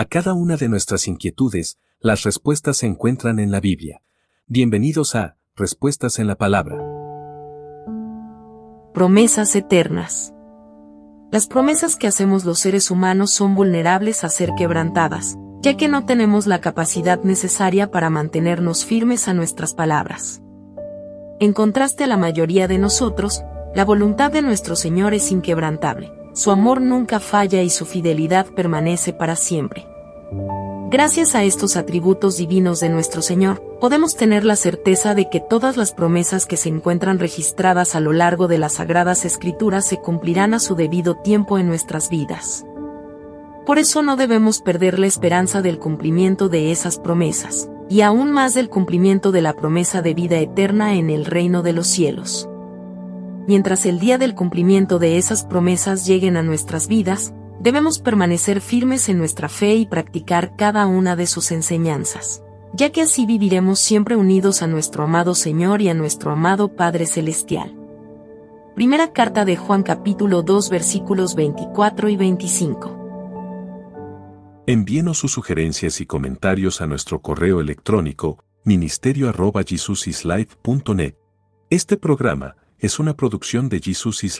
A cada una de nuestras inquietudes, las respuestas se encuentran en la Biblia. Bienvenidos a Respuestas en la Palabra. Promesas eternas. Las promesas que hacemos los seres humanos son vulnerables a ser quebrantadas, ya que no tenemos la capacidad necesaria para mantenernos firmes a nuestras palabras. En contraste a la mayoría de nosotros, la voluntad de nuestro Señor es inquebrantable, su amor nunca falla y su fidelidad permanece para siempre. Gracias a estos atributos divinos de nuestro Señor, podemos tener la certeza de que todas las promesas que se encuentran registradas a lo largo de las Sagradas Escrituras se cumplirán a su debido tiempo en nuestras vidas. Por eso no debemos perder la esperanza del cumplimiento de esas promesas, y aún más del cumplimiento de la promesa de vida eterna en el reino de los cielos. Mientras el día del cumplimiento de esas promesas lleguen a nuestras vidas, debemos permanecer firmes en nuestra fe y practicar cada una de sus enseñanzas, ya que así viviremos siempre unidos a nuestro amado Señor y a nuestro amado Padre Celestial. Primera carta de Juan capítulo 2 versículos 24 y 25. Envíenos sus sugerencias y comentarios a nuestro correo electrónico ministerio.jesusislife.net. Este programa es una producción de Jesus Life.